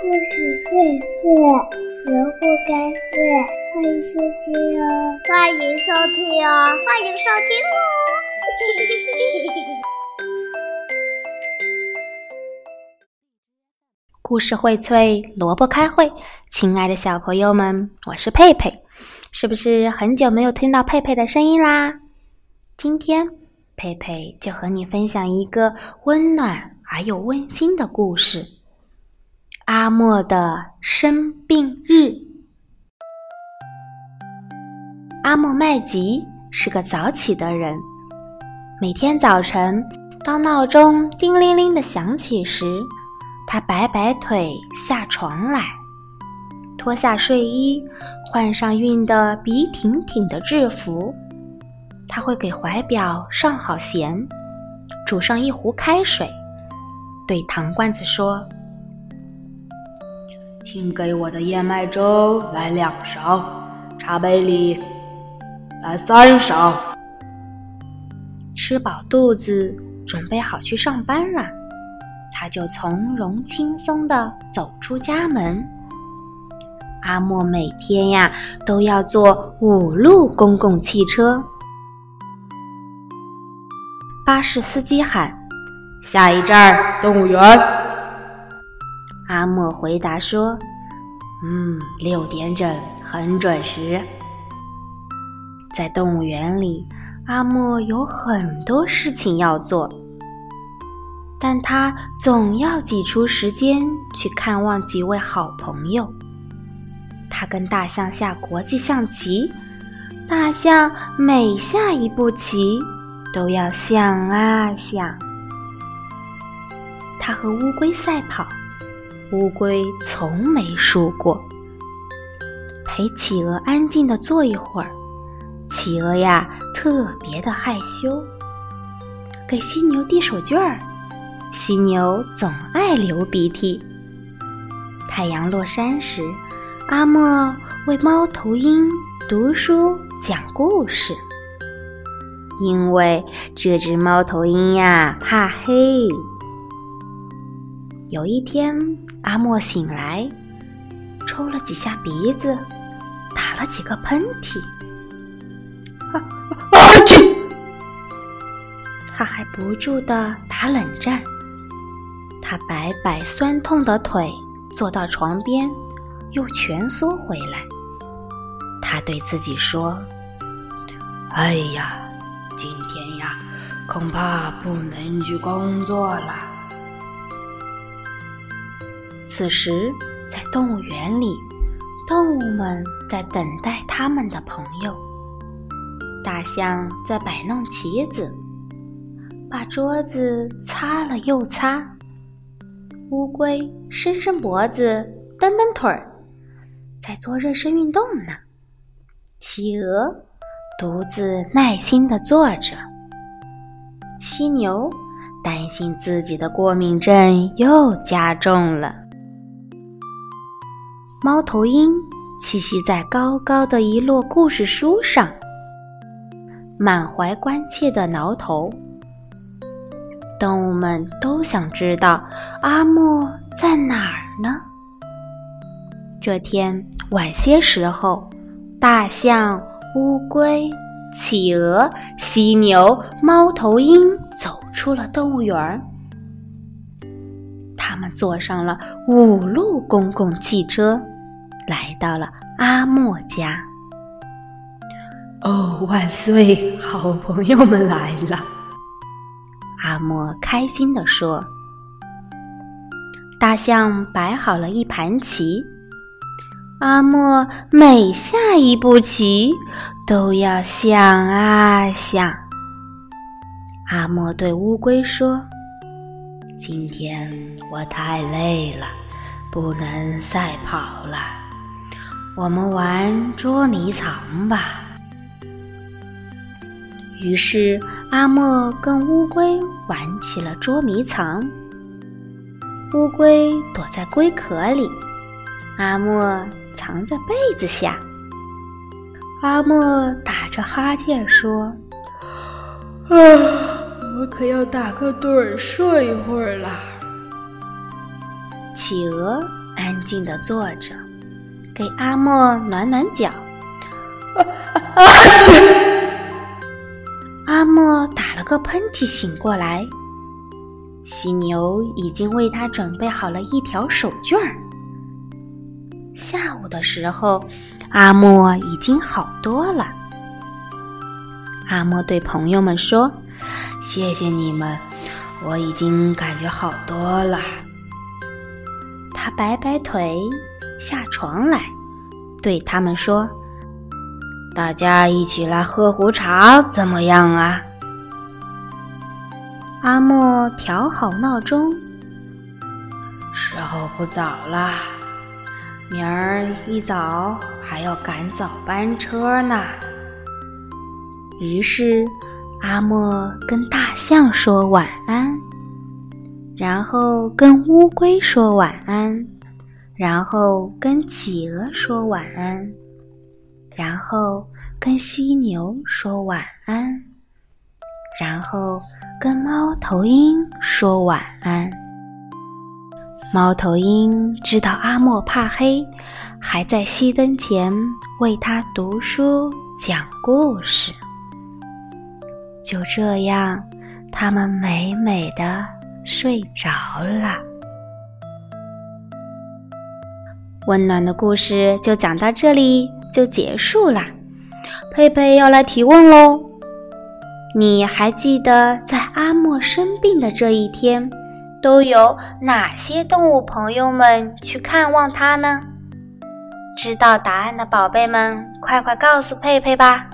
故事会睡，萝卜该睡，欢迎收听哦！欢迎收听哦！欢迎收听哦！故事荟萃，萝卜开会。亲爱的小朋友们，我是佩佩，是不是很久没有听到佩佩的声音啦？今天佩佩就和你分享一个温暖而又温馨的故事——阿莫的生病日。阿莫麦吉是个早起的人，每天早晨当闹钟叮铃铃的响起时，他摆摆腿下床来。脱下睡衣，换上熨得笔挺挺的制服，他会给怀表上好弦，煮上一壶开水，对糖罐子说：“请给我的燕麦粥来两勺，茶杯里来三勺。”吃饱肚子，准备好去上班了，他就从容轻松地走出家门。阿莫每天呀都要坐五路公共汽车。巴士司机喊：“下一站动物园。”阿莫回答说：“嗯，六点整，很准时。”在动物园里，阿莫有很多事情要做，但他总要挤出时间去看望几位好朋友。他跟大象下国际象棋，大象每下一步棋都要想啊想。他和乌龟赛跑，乌龟从没输过。陪企鹅安静的坐一会儿，企鹅呀特别的害羞。给犀牛递手绢儿，犀牛总爱流鼻涕。太阳落山时。阿莫为猫头鹰读书讲故事，因为这只猫头鹰呀怕黑。有一天，阿莫醒来，抽了几下鼻子，打了几个喷嚏，啊啊去！他还不住的打冷战。他摆摆酸痛的腿，坐到床边。又蜷缩回来，他对自己说：“哎呀，今天呀，恐怕不能去工作了。”此时，在动物园里，动物们在等待他们的朋友。大象在摆弄棋子，把桌子擦了又擦。乌龟伸伸脖子，蹬蹬腿儿。在做热身运动呢。企鹅独自耐心的坐着。犀牛担心自己的过敏症又加重了。猫头鹰栖息在高高的一摞故事书上，满怀关切的挠头。动物们都想知道阿莫在哪儿呢？这天晚些时候，大象、乌龟、企鹅、犀牛、猫头鹰走出了动物园。他们坐上了五路公共汽车，来到了阿莫家。哦，万岁！好朋友们来了！阿莫开心地说。大象摆好了一盘棋。阿莫每下一步棋，都要想啊想。阿莫对乌龟说：“今天我太累了，不能赛跑了。我们玩捉迷藏吧。”于是阿莫跟乌龟玩起了捉迷藏。乌龟躲在龟壳里，阿莫。藏在被子下，阿莫打着哈欠说：“ 啊，可要打个盹儿睡一会儿啦。”企鹅安静的坐着，给阿莫暖暖脚。阿莫打了个喷嚏，醒过来。犀牛已经为他准备好了一条手绢儿。下午的时候，阿莫已经好多了。阿莫对朋友们说：“谢谢你们，我已经感觉好多了。”他摆摆腿，下床来，对他们说：“大家一起来喝壶茶，怎么样啊？”阿莫调好闹钟，时候不早了。明儿一早还要赶早班车呢。于是，阿莫跟大象说晚安，然后跟乌龟说晚安，然后跟企鹅说晚安，然后跟犀牛说晚安，然后跟猫头鹰说晚安。猫头鹰知道阿莫怕黑，还在熄灯前为他读书讲故事。就这样，他们美美的睡着了。温暖的故事就讲到这里就结束啦。佩佩要来提问喽，你还记得在阿莫生病的这一天？都有哪些动物朋友们去看望他呢？知道答案的宝贝们，快快告诉佩佩吧！